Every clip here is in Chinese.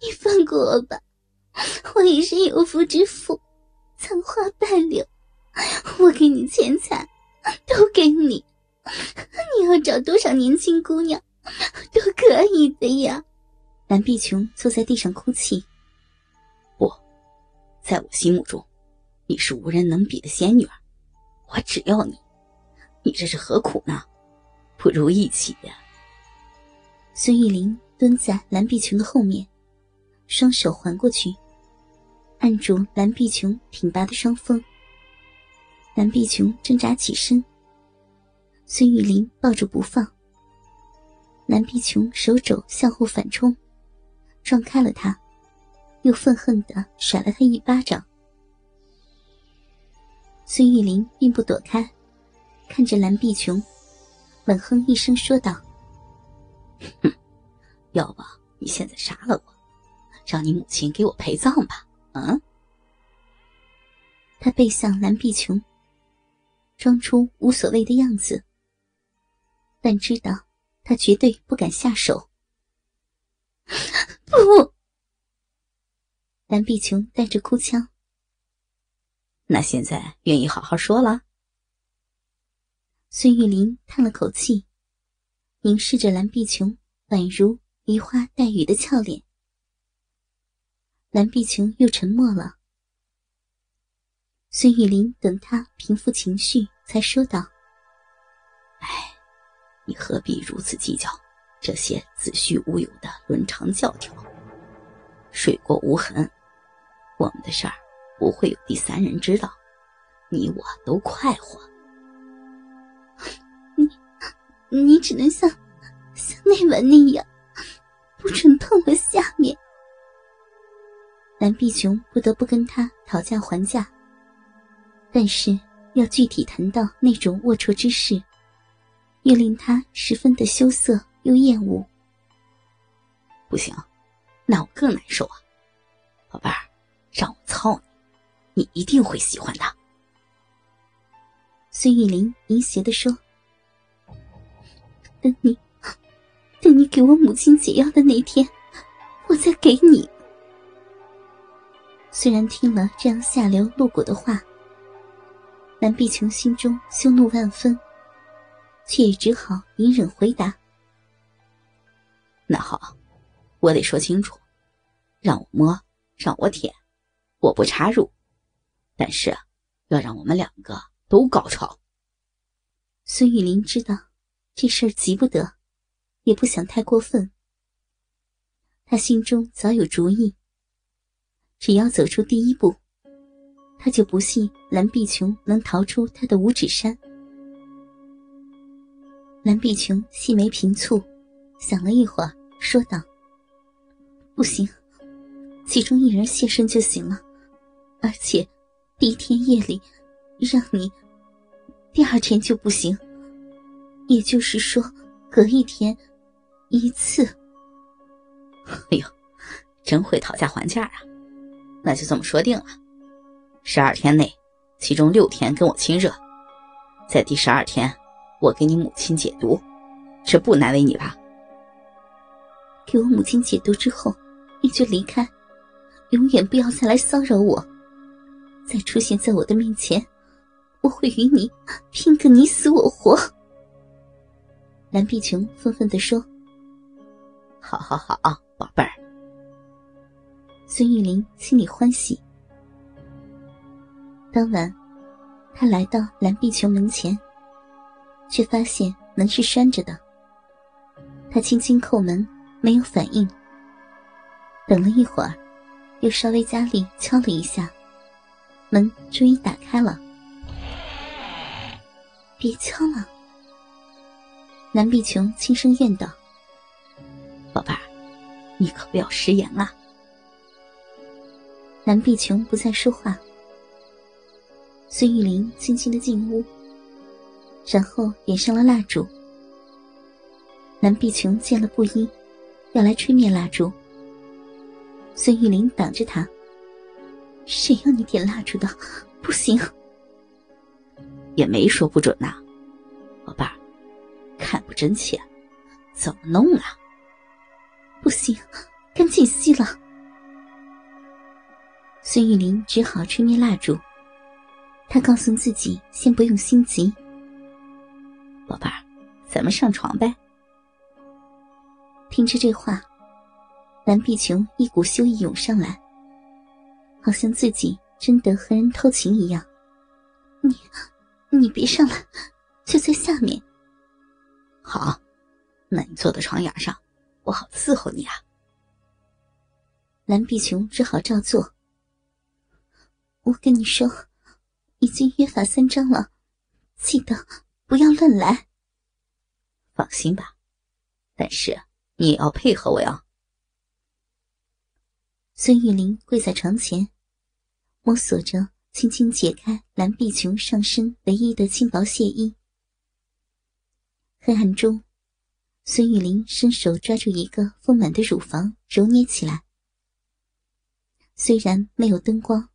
你放过我吧，我也是有夫之妇，残花败柳，我给你钱财，都给你，你要找多少年轻姑娘，都可以的呀。蓝碧琼坐在地上哭泣。不，在我心目中，你是无人能比的仙女儿，我只要你，你这是何苦呢？不如一起呀。孙玉玲蹲在蓝碧琼的后面。双手环过去，按住蓝碧琼挺拔的双峰。蓝碧琼挣扎起身，孙玉玲抱住不放。蓝碧琼手肘向后反冲，撞开了他，又愤恨的甩了他一巴掌。孙玉玲并不躲开，看着蓝碧琼，冷哼一声说道：“哼，要不你现在杀了我？”让你母亲给我陪葬吧，嗯。他背向蓝碧琼，装出无所谓的样子，但知道他绝对不敢下手。不，蓝碧琼带着哭腔。那现在愿意好好说了？孙玉林叹了口气，凝视着蓝碧琼宛如梨花带雨的俏脸。蓝碧琼又沉默了。孙玉林等他平复情绪，才说道：“哎，你何必如此计较这些子虚乌有的伦常教条？水过无痕，我们的事儿不会有第三人知道，你我都快活。你，你只能像像那晚那样，不准碰我下面。”蓝碧琼不得不跟他讨价还价，但是要具体谈到那种龌龊之事，又令他十分的羞涩又厌恶。不行，那我更难受啊！宝贝儿，让我操你，你一定会喜欢的。孙玉林淫邪的说：“等你，等你给我母亲解药的那天，我再给你。”虽然听了这样下流露骨的话，南碧琼心中羞怒万分，却也只好隐忍回答：“那好，我得说清楚，让我摸，让我舔，我不插入，但是要让我们两个都高潮。”孙玉林知道这事儿急不得，也不想太过分，他心中早有主意。只要走出第一步，他就不信蓝碧琼能逃出他的五指山。蓝碧琼细眉平蹙，想了一会儿，说道：“不行，其中一人现身就行了，而且第一天夜里让你，第二天就不行。也就是说，隔一天一次。”哎呦，真会讨价还价啊！那就这么说定了，十二天内，其中六天跟我亲热，在第十二天，我给你母亲解毒，这不难为你吧？给我母亲解毒之后，你就离开，永远不要再来骚扰我，再出现在我的面前，我会与你拼个你死我活。蓝碧琼愤愤地说：“好好好，宝贝儿。”孙玉玲心里欢喜。当晚，他来到蓝碧琼门前，却发现门是拴着的。他轻轻叩门，没有反应。等了一会儿，又稍微加力敲了一下，门终于打开了。别敲了，蓝碧琼轻声怨道：“宝贝儿，你可不要食言啊！”蓝碧琼不再说话。孙玉玲轻轻的进屋，然后点上了蜡烛。蓝碧琼见了布衣，要来吹灭蜡烛。孙玉玲挡着他：“谁要你点蜡烛的？不行！”也没说不准呐，宝贝儿，看不真切，怎么弄啊？不行，赶紧熄了。孙玉玲只好吹灭蜡烛。她告诉自己，先不用心急。宝贝儿，咱们上床呗。听着这话，蓝碧琼一股羞意涌上来，好像自己真的和人偷情一样。你，你别上来，就在下面。好，那你坐在床沿上，我好伺候你啊。蓝碧琼只好照做。我跟你说，已经约法三章了，记得不要乱来。放心吧，但是你也要配合我呀。孙玉玲跪在床前，摸索着，轻轻解开蓝碧琼上身唯一的轻薄亵衣。黑暗中，孙玉玲伸手抓住一个丰满的乳房，揉捏起来。虽然没有灯光。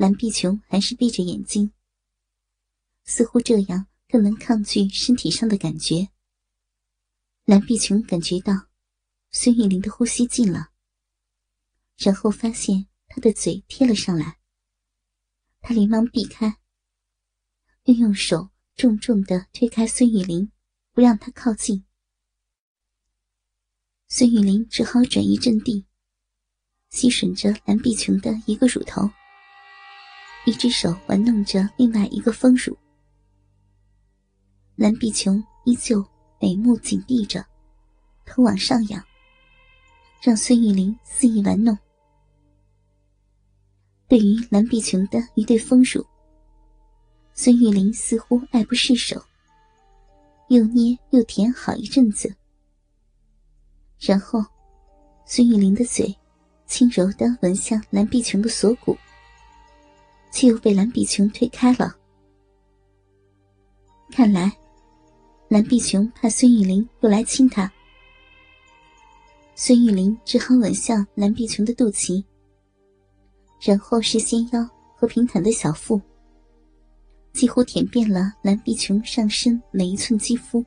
蓝碧琼还是闭着眼睛，似乎这样更能抗拒身体上的感觉。蓝碧琼感觉到孙玉玲的呼吸近了，然后发现他的嘴贴了上来，他连忙避开，又用手重重的推开孙玉玲，不让他靠近。孙玉玲只好转移阵地，吸吮着蓝碧琼的一个乳头。一只手玩弄着另外一个丰乳，蓝碧琼依旧眉目紧闭着，头往上仰，让孙玉玲肆意玩弄。对于蓝碧琼的一对丰乳，孙玉玲似乎爱不释手，又捏又舔好一阵子，然后，孙玉玲的嘴轻柔的吻向蓝碧琼的锁骨。却又被蓝碧琼推开了。看来，蓝碧琼怕孙玉玲又来亲她。孙玉玲只好吻向蓝碧琼的肚脐，然后是纤腰和平坦的小腹，几乎舔遍了蓝碧琼上身每一寸肌肤。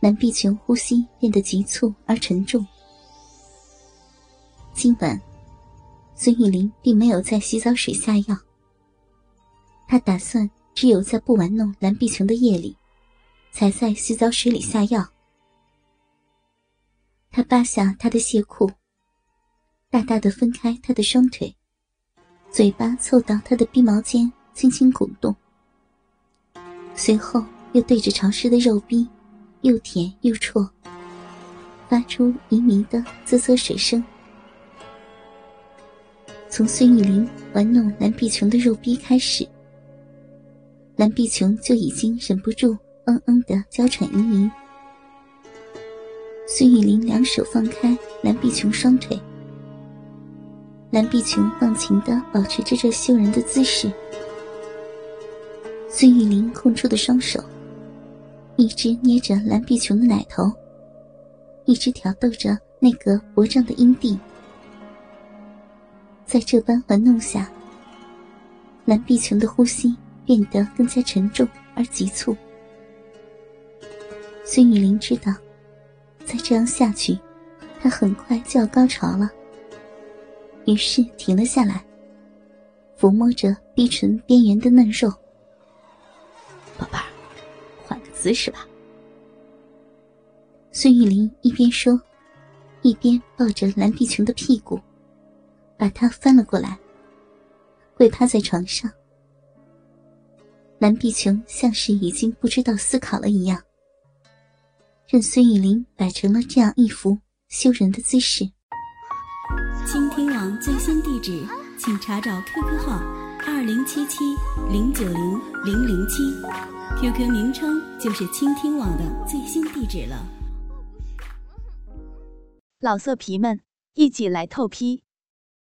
蓝碧琼呼吸变得急促而沉重。今晚。孙玉玲并没有在洗澡水下药，他打算只有在不玩弄蓝碧琼的夜里，才在洗澡水里下药。他扒下她的亵裤，大大的分开她的双腿，嘴巴凑到她的鼻毛间，轻轻鼓动，随后又对着潮湿的肉壁，又舔又啜，发出迷迷的啧啧水声。从孙玉玲玩弄蓝碧琼的肉逼开始，蓝碧琼就已经忍不住嗯嗯的娇喘盈盈。孙玉玲两手放开蓝碧琼双腿，蓝碧琼忘情的保持着这羞人的姿势。孙玉玲空出的双手，一只捏着蓝碧琼的奶头，一只挑逗着那个薄胀的阴蒂。在这般玩弄下，蓝碧琼的呼吸变得更加沉重而急促。孙玉玲知道，再这样下去，她很快就要高潮了。于是停了下来，抚摸着碧唇边缘的嫩肉。宝贝儿，换个姿势吧。孙玉玲一边说，一边抱着蓝碧琼的屁股。把他翻了过来，跪趴在床上。蓝碧琼像是已经不知道思考了一样，任孙雨林摆成了这样一幅羞人的姿势。倾听网最新地址，请查找 QQ 号二零七七零九零零零七，QQ 名称就是倾听网的最新地址了。老色皮们。一起来透批。